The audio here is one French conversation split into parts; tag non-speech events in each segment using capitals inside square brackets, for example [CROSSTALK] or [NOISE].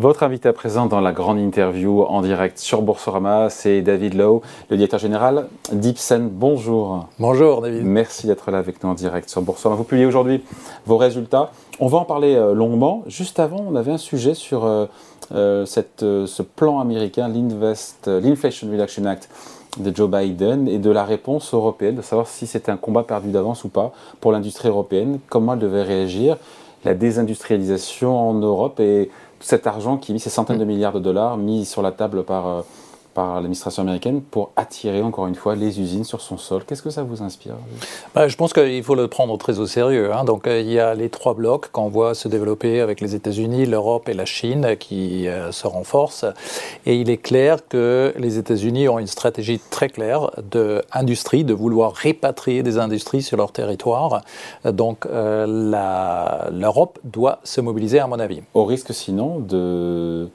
Votre invité à présent dans la grande interview en direct sur Boursorama, c'est David Lowe, le directeur général d'Ipsen. Bonjour. Bonjour David. Merci d'être là avec nous en direct sur Boursorama. Vous publiez aujourd'hui vos résultats. On va en parler euh, longuement. Juste avant, on avait un sujet sur euh, euh, ce plan américain, l'Inflation Reduction Act de Joe Biden et de la réponse européenne, de savoir si c'était un combat perdu d'avance ou pas pour l'industrie européenne, comment elle devait réagir, la désindustrialisation en Europe et cet argent qui est mis, ces centaines de milliards de dollars mis sur la table par, euh, par l'administration américaine pour attirer encore une fois les usines sur son sol. Qu'est-ce que ça vous inspire bah, Je pense qu'il faut le prendre très au sérieux. Hein. Donc euh, il y a les trois blocs qu'on voit se développer avec les États-Unis, l'Europe et la Chine qui euh, se renforcent. Et il est clair que les États-Unis ont une stratégie très claire d'industrie, de vouloir répatrier des industries sur leur territoire. Donc l'Europe doit se mobiliser à mon avis. Au risque sinon de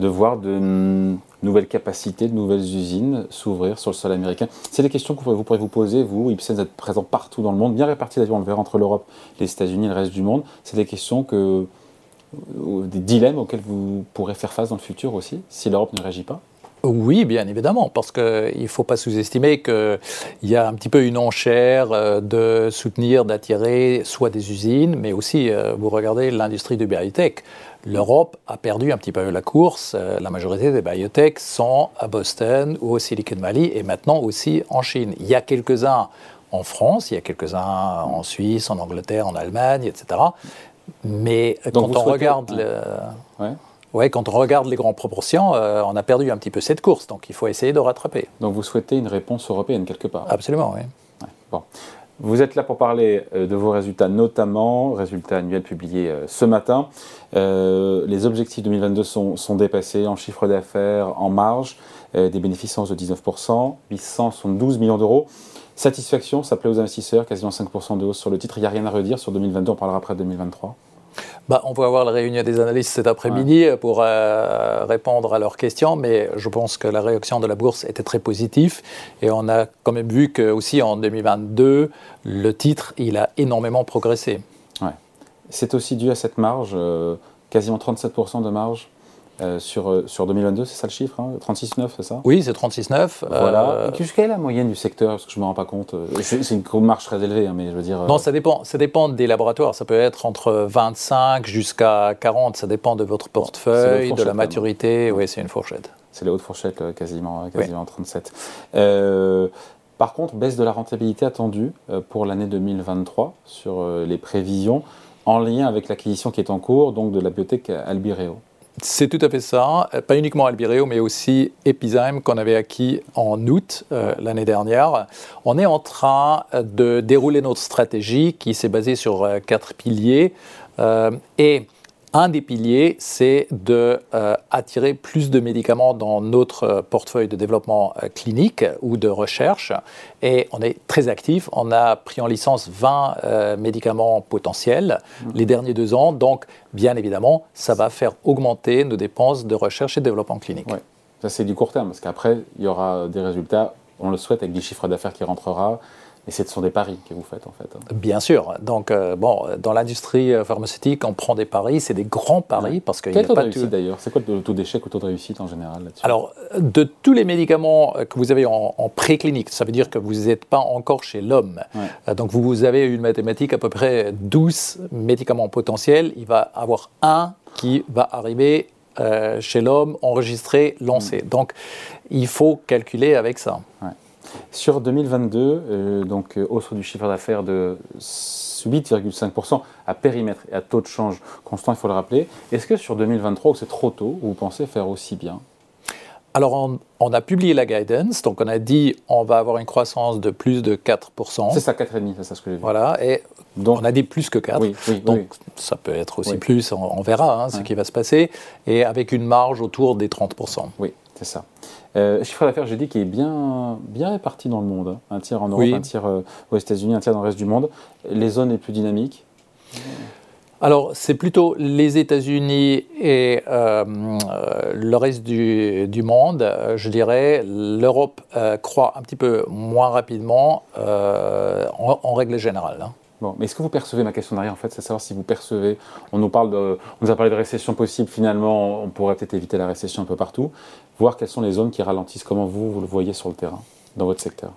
de voir de nouvelles capacités, de nouvelles usines s'ouvrir sur le sol américain C'est des questions que vous pourrez vous poser, vous, Ipsen, vous êtes présent partout dans le monde, bien répartis d'ailleurs, on le verra, entre l'Europe, les États-Unis et le reste du monde. C'est des questions que, des dilemmes auxquels vous pourrez faire face dans le futur aussi, si l'Europe ne réagit pas oui, bien évidemment, parce qu'il ne faut pas sous-estimer qu'il y a un petit peu une enchère euh, de soutenir, d'attirer soit des usines, mais aussi, euh, vous regardez l'industrie du biotech. L'Europe a perdu un petit peu la course. Euh, la majorité des biotech sont à Boston ou au Silicon Valley et maintenant aussi en Chine. Il y a quelques-uns en France, il y a quelques-uns en Suisse, en Angleterre, en Allemagne, etc. Mais quand on regarde... Le... Oui, quand on regarde les grandes proportions, euh, on a perdu un petit peu cette course, donc il faut essayer de rattraper. Donc vous souhaitez une réponse européenne quelque part Absolument, oui. Bon. Vous êtes là pour parler euh, de vos résultats, notamment résultats annuels publiés euh, ce matin. les objectifs 2022 sont, dépassés en chiffre d'affaires, en marge, des bénéfices de 19%, 812 millions d'euros. Satisfaction, ça plaît aux investisseurs, quasiment 5% de hausse sur le titre. Il n'y a rien à redire sur 2022, on parlera après 2023. Bah, on va avoir la réunion des analystes cet après-midi pour euh, répondre à leurs questions, mais je pense que la réaction de la bourse était très positive et on a quand même vu que aussi en 2022, le titre, il a énormément progressé. Ouais. C'est aussi dû à cette marge, euh, quasiment 37% de marge euh, sur, euh, sur 2022, c'est ça le chiffre 36,9, hein c'est ça? Oui, c'est 36,9. Voilà. Euh... Quelle est la moyenne du secteur? Parce que je ne me rends pas compte. C'est une marge très élevée, hein, mais je veux dire. Non, ça dépend, ça dépend des laboratoires. Ça peut être entre 25 jusqu'à 40. Ça dépend de votre portefeuille, de la maturité. Oui, c'est une fourchette. C'est la haute fourchette, quasiment, quasiment 37. par contre, baisse de la rentabilité attendue pour l'année 2023 sur les prévisions en lien avec l'acquisition qui est en cours, donc de la biotech Albireo. C'est tout à fait ça. Pas uniquement Albireo, mais aussi Epizyme qu'on avait acquis en août euh, l'année dernière. On est en train de dérouler notre stratégie qui s'est basée sur euh, quatre piliers. Euh, et un des piliers, c'est de euh, attirer plus de médicaments dans notre euh, portefeuille de développement euh, clinique ou de recherche. Et on est très actif. On a pris en licence 20 médicaments potentiels mmh. les derniers deux ans. Donc, bien évidemment, ça va faire augmenter nos dépenses de recherche et de développement clinique. Ça, c'est du court terme, parce qu'après, il y aura des résultats, on le souhaite, avec du chiffre d'affaires qui rentrera, et ce sont des paris que vous faites en fait. Hein. Bien sûr. Donc euh, bon, dans l'industrie euh, pharmaceutique, on prend des paris, c'est des grands paris parce qu'il n'y a taux pas de réussite d'ailleurs? C'est quoi le taux d'échec ou le taux de réussite en général là-dessus? Alors, de tous les médicaments que vous avez en, préclinique, ça veut dire que vous n'êtes pas encore chez l'homme. Euh, donc vous avez une mathématique à peu près 12 médicaments potentiels. Il va avoir un qui va arriver chez l'homme, enregistré, lancé. Mm. Donc il faut calculer avec ça. Sur 2022, euh, donc euh, hausse du chiffre d'affaires de 8,5% à périmètre et à taux de change constant, il faut le rappeler. Est-ce que sur 2023, où c'est trop tôt, vous pensez faire aussi bien? Alors, on, a publié la guidance, donc on a dit on va avoir une croissance de plus de 4%. C'est ça, 4,5%, c'est ça ce que j'ai vu. Voilà, et donc, on a dit plus que 4. Oui, donc, ça peut être aussi plus, on, verra hein, ce qui va se passer, et avec une marge autour des 30%. Oui, c'est ça. Euh, chiffre d'affaires, j'ai dit, qui est bien, bien réparti dans le monde. Hein. Un tiers en Europe, un tiers euh, aux États-Unis, un tiers dans le reste du monde. Les zones les plus dynamiques alors, c'est plutôt les États-Unis et euh, le reste du, monde, je dirais. L'Europe croît un petit peu moins rapidement en, règle générale. Hein. Bon, mais est-ce que vous percevez, ma question derrière en fait, c'est savoir si vous percevez, on nous, a parlé de récession possible, finalement, on pourrait peut-être éviter la récession un peu partout, voir quelles sont les zones qui ralentissent, comment vous, vous le voyez sur le terrain, dans votre secteur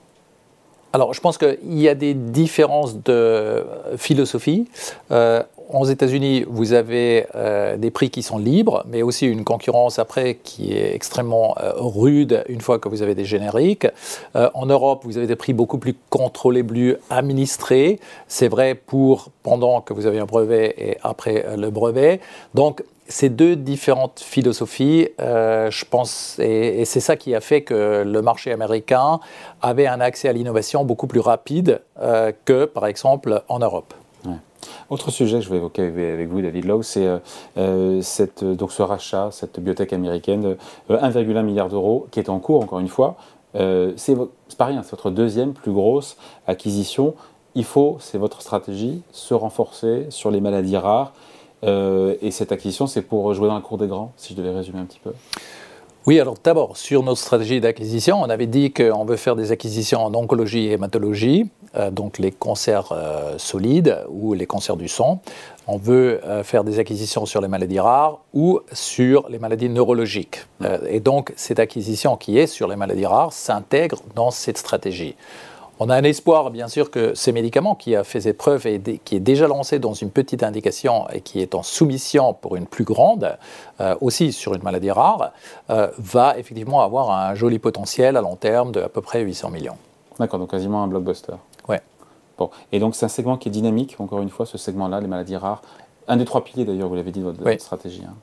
alors, je pense qu'il y a des différences de philosophie. Euh, aux États-Unis, vous avez euh, des prix qui sont libres, mais aussi une concurrence après qui est extrêmement euh, rude une fois que vous avez des génériques. en Europe, vous avez des prix beaucoup plus contrôlés, plus administrés. C'est vrai pour pendant que vous avez un brevet et après le brevet. Donc, ces deux différentes philosophies, euh, je pense, et, c'est ça qui a fait que le marché américain avait un accès à l'innovation beaucoup plus rapide euh, que, par exemple, en Europe. Autre sujet que je vais évoquer avec vous, David Lowe, c'est euh, donc ce rachat, cette biotech américaine, 1,1 milliard d'euros, qui est en cours, encore une fois. c'est pas rien, c'est votre deuxième plus grosse acquisition. Il faut, c'est votre stratégie, se renforcer sur les maladies rares euh, et cette acquisition, c'est pour jouer dans la cour des grands, si je devais résumer un petit peu. Oui, alors d'abord, sur notre stratégie d'acquisition, on avait dit qu'on veut faire des acquisitions en oncologie et hématologie, euh, donc les cancers euh, solides ou les cancers du sang. On veut faire des acquisitions sur les maladies rares ou sur les maladies neurologiques. et donc, cette acquisition qui est sur les maladies rares s'intègre dans cette stratégie. On a un espoir, bien sûr, que ces médicaments qui a fait ses preuves et qui est déjà lancé dans une petite indication et qui est en soumission pour une plus grande, euh, aussi sur une maladie rare, euh, va effectivement avoir un joli potentiel à long terme de à peu près 800 millions. D'accord, donc quasiment un blockbuster. Bon, et donc c'est un segment qui est dynamique, encore une fois, ce segment-là, les maladies rares. Un des trois piliers, d'ailleurs, vous l'avez dit, de votre, stratégie. Hein.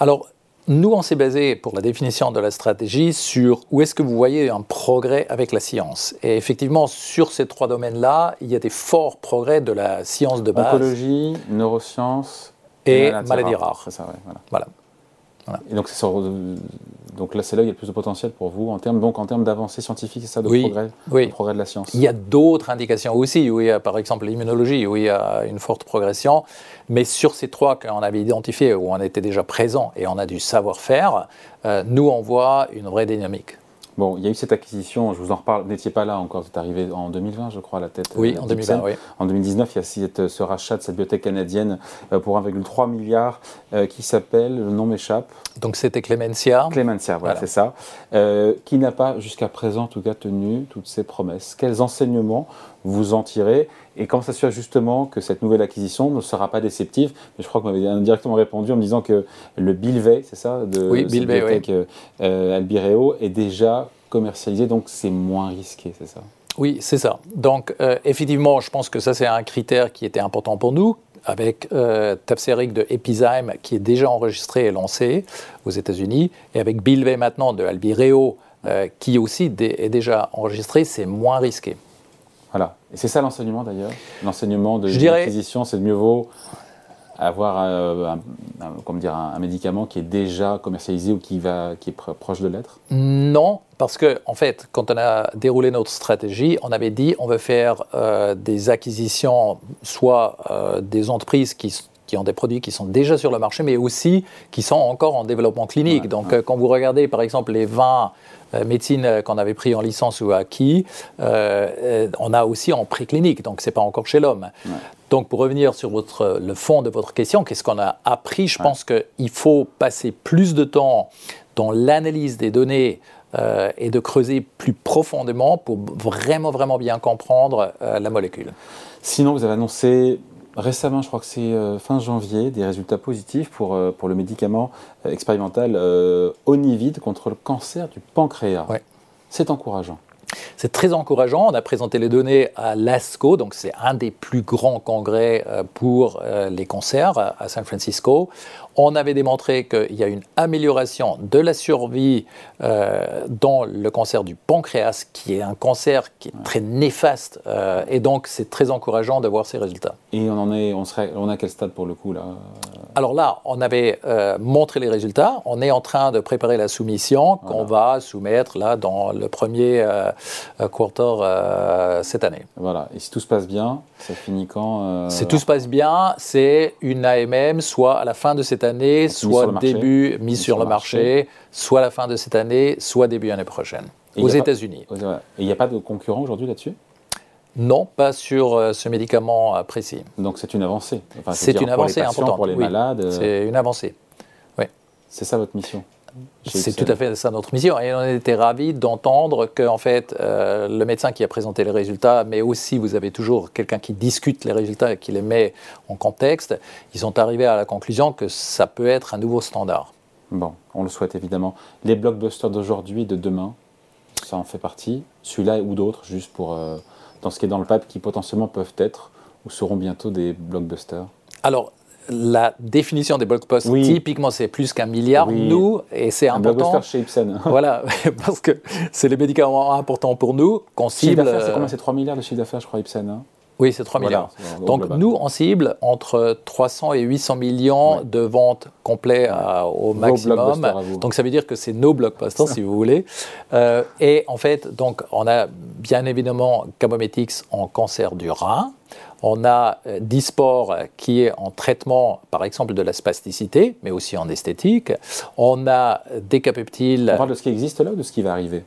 Alors, nous, on s'est basé pour la définition de la stratégie sur où est-ce que vous voyez un progrès avec la science. Et effectivement, sur ces trois domaines-là, il y a des forts progrès de la science de base. Oncologie, neurosciences et, maladies rares. C'est ça, voilà. voilà. Et donc, donc là, c'est là où il y a le plus de potentiel pour vous, en termes, donc en termes d'avancée scientifique, c'est ça, de, progrès, oui. de progrès de la science. Il y a d'autres indications aussi, où il y a par exemple l'immunologie, où il y a une forte progression. Mais sur ces trois qu'on avait identifiés, où on était déjà présent et on a du savoir-faire, euh, nous, on voit une vraie dynamique. Bon, il y a eu cette acquisition, je vous en reparle, vous n'étiez pas là encore, vous êtes arrivé en 2020, je crois, à la tête. Oui, euh, en 2020, oui. En 2019, il y a ce rachat de cette bibliothèque canadienne euh, pour 1,3 milliard euh, qui s'appelle, le nom m'échappe. Donc c'était Clemencia. Clemencia, voilà, c'est ça. qui n'a pas, jusqu'à présent, en tout cas, tenu toutes ses promesses. Quels enseignements vous en tirez et comment s'assurer justement que cette nouvelle acquisition ne sera pas déceptive Mais je crois que vous m'avez indirectement répondu en me disant que le Bilvey, c'est ça, de oui, Bilvey, oui. euh, Albireo, est déjà commercialisé, donc c'est moins risqué, c'est ça? Oui, c'est ça. Donc euh, effectivement, je pense que ça c'est un critère qui était important pour nous, avec euh, Tapseric de Epizyme qui est déjà enregistré et lancé aux États-Unis, et avec Bilvey maintenant de Albireo euh, qui aussi est déjà enregistré, c'est moins risqué. Voilà. Et c'est ça l'enseignement d'ailleurs L'enseignement de l'acquisition, c'est de mieux vaut avoir euh, un, dire, un, médicament qui est déjà commercialisé ou qui, va, qui est proche de l'être? Non, parce que en fait, quand on a déroulé notre stratégie, on avait dit on veut faire euh, des acquisitions, soit euh, des entreprises qui, qui ont des produits qui sont déjà sur le marché, mais aussi qui sont encore en développement clinique. Donc, quand vous regardez par exemple les 20 euh, médecine euh, qu'on avait pris en licence ou acquis, euh, on a aussi en préclinique, donc ce n'est pas encore chez l'homme. Donc pour revenir sur votre, le fond de votre question, qu'est-ce qu'on a appris? Je pense qu'il faut passer plus de temps dans l'analyse des données et de creuser plus profondément pour vraiment, vraiment bien comprendre la molécule. Sinon, vous avez annoncé récemment, je crois que c'est euh, fin janvier, des résultats positifs pour, euh, pour le médicament euh, expérimental Onivide contre le cancer du pancréas. C'est encourageant. C'est très encourageant. On a présenté les données à l'ASCO, donc c'est un des plus grands congrès pour les cancers à San Francisco on avait démontré qu'il y a une amélioration de la survie euh, dans le cancer du pancréas, qui est un cancer qui est très néfaste, euh, et donc c'est très encourageant de voir ces résultats. Et on en est, on serait, on a quel stade pour le coup là? Alors là, on avait euh, montré les résultats. On est en train de préparer la soumission qu'on va soumettre là dans le premier quarter cette année. Voilà. Et si tout se passe bien, ça finit quand Si tout se passe bien, c'est une AMM, soit à la fin de cette année année, soit début mis, sur, le marché, soit la fin de cette année, soit début année prochaine, aux États-Unis. Et il n'y a pas de concurrent aujourd'hui là-dessus? Non, pas sur ce médicament précis. Donc c'est une avancée. c'est une avancée importante. Pour les malades. C'est une avancée. Oui. C'est ça votre mission? C'est tout à fait ça notre mission. Et on était ravis d'entendre que, en fait, euh, le médecin qui a présenté les résultats, mais aussi vous avez toujours quelqu'un qui discute les résultats et qui les met en contexte, ils sont arrivés à la conclusion que ça peut être un nouveau standard. Bon, on le souhaite évidemment. Les blockbusters d'aujourd'hui et de demain, ça en fait partie. Celui-là ou d'autres, juste pour euh, dans ce qui est dans le pape, qui potentiellement peuvent être ou seront bientôt des blockbusters. Alors, la définition des blockbusters, typiquement, c'est plus qu'un milliard. Nous, et c'est important. blockbuster chez Ipsen. [LAUGHS] voilà, [LAUGHS] parce que c'est les médicaments importants pour nous qu'on cible. C'est combien? C'est 3 milliards de chiffre d'affaires, je crois, Ipsen. Hein oui, c'est 3 milliards. Donc nous, on cible entre 300 et 800 millions de ventes complètes au maximum. Donc ça veut dire que c'est nos blockbusters, si vous voulez. Euh, et en fait, donc on a bien évidemment Cabometix en cancer du rein. On a euh, Disport qui est en traitement, par exemple, de la spasticité, mais aussi en esthétique. On a Decapeptyl. On parle de ce qui existe là ou de ce qui va arriver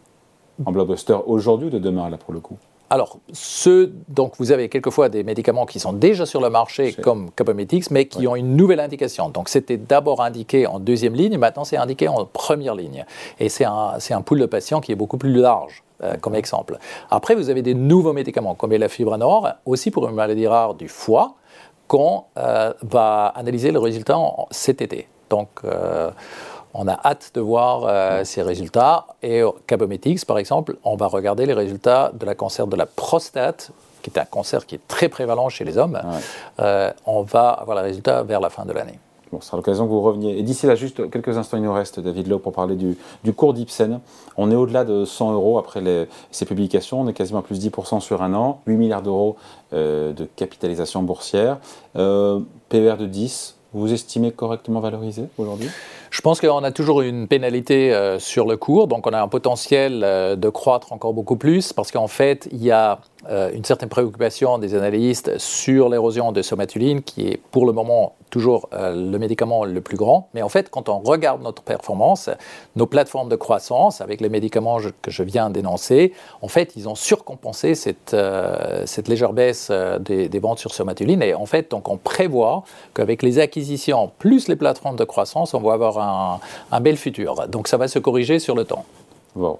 en blockbuster aujourd'hui ou de demain, là, pour le coup? Alors, ceux, donc vous avez quelquefois des médicaments qui sont déjà sur le marché, comme Cabometix, mais qui ont une nouvelle indication. Donc, c'était d'abord indiqué en deuxième ligne, maintenant c'est indiqué en première ligne. Et c'est un, un pool de patients qui est beaucoup plus large. Euh, comme exemple. Après, vous avez des nouveaux médicaments, comme la fibranor, aussi pour une maladie rare du foie, qu'on euh, va analyser le résultat cet été. Donc, euh, on a hâte de voir ces résultats. Et au Cabometix, par exemple, on va regarder les résultats de la cancer de la prostate, qui est un cancer qui est très prévalent chez les hommes. on va avoir les résultats vers la fin de l'année. Bon, ce sera l'occasion que vous reveniez. Et d'ici là, juste quelques instants, il nous reste, David Lowe, pour parler du, cours d'Ipsen. On est au-delà de 100 euros après ces publications. On est quasiment à plus 10% sur un an. 8 milliards d'euros euh, de capitalisation boursière. Euh, PER de 10. Vous estimez correctement valorisé aujourd'hui? Je pense qu'on a toujours une pénalité euh, sur le cours, donc on a un potentiel de croître encore beaucoup plus, parce qu'en fait, il y a euh, une certaine préoccupation des analystes sur l'érosion de somatuline, qui est pour le moment toujours euh, le médicament le plus grand. Mais en fait, quand on regarde notre performance, nos plateformes de croissance, avec les médicaments que je viens d'énoncer, en fait, ils ont surcompensé cette, euh, légère baisse des, ventes sur somatuline. Et en fait, donc, on prévoit qu'avec les acquisitions plus les plateformes de croissance, on va avoir un, un bel futur. Donc, ça va se corriger sur le temps. Bon.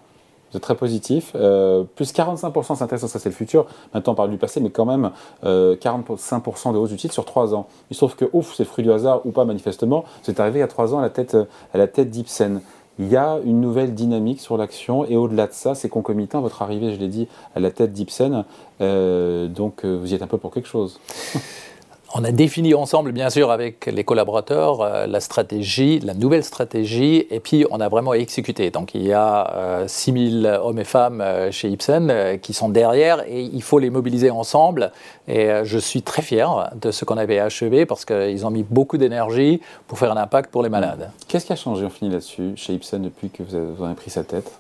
Êtes très positif. Euh, plus 45%, c'est intéressant, ça c'est le futur. Maintenant on parle du passé, mais quand même 45% euh, de hausse du titre sur 3 ans. Il se trouve que, ouf, c'est fruit du hasard ou pas manifestement, c'est arrivé il y a 3 ans à la tête, à la tête d'Ipsen. Il y a une nouvelle dynamique sur l'action et au-delà de ça, c'est concomitant votre arrivée, je l'ai dit, à la tête d'Ipsen. Euh, donc vous y êtes un peu pour quelque chose. [LAUGHS] On a défini ensemble, bien sûr, avec les collaborateurs, euh, la stratégie, la nouvelle stratégie, et puis on a vraiment exécuté. Donc il y a 6000 euh, hommes et femmes euh, chez Ipsen qui sont derrière, et il faut les mobiliser ensemble. Et je suis très fier de ce qu'on avait achevé, parce qu'ils ont mis beaucoup d'énergie pour faire un impact pour les malades. Qu'est-ce qui a changé, on finit là-dessus, chez Ipsen, depuis que vous avez pris sa tête?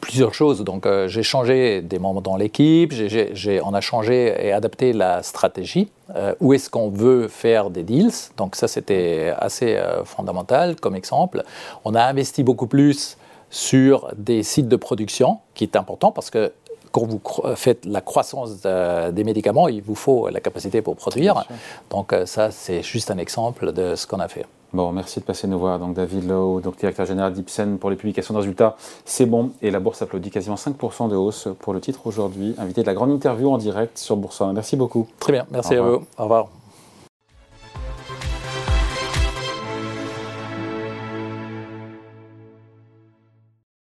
Plusieurs choses. Donc, euh, j'ai changé des membres dans l'équipe, on a changé et adapté la stratégie. Euh, où est-ce qu'on veut faire des deals? Donc, ça, c'était assez euh, fondamental comme exemple. On a investi beaucoup plus sur des sites de production, qui est important parce que quand vous faites la croissance des médicaments, il vous faut la capacité pour produire. Donc, ça, c'est juste un exemple de ce qu'on a fait. Bon, merci de passer nous voir. Donc, David Lowe, donc directeur général d'Ipsen pour les publications de résultats. C'est bon. Et la bourse applaudit quasiment 5% de hausse pour le titre aujourd'hui. Invité de la grande interview en direct sur Boursorama. Merci beaucoup. Très bien. Merci à vous. Au revoir.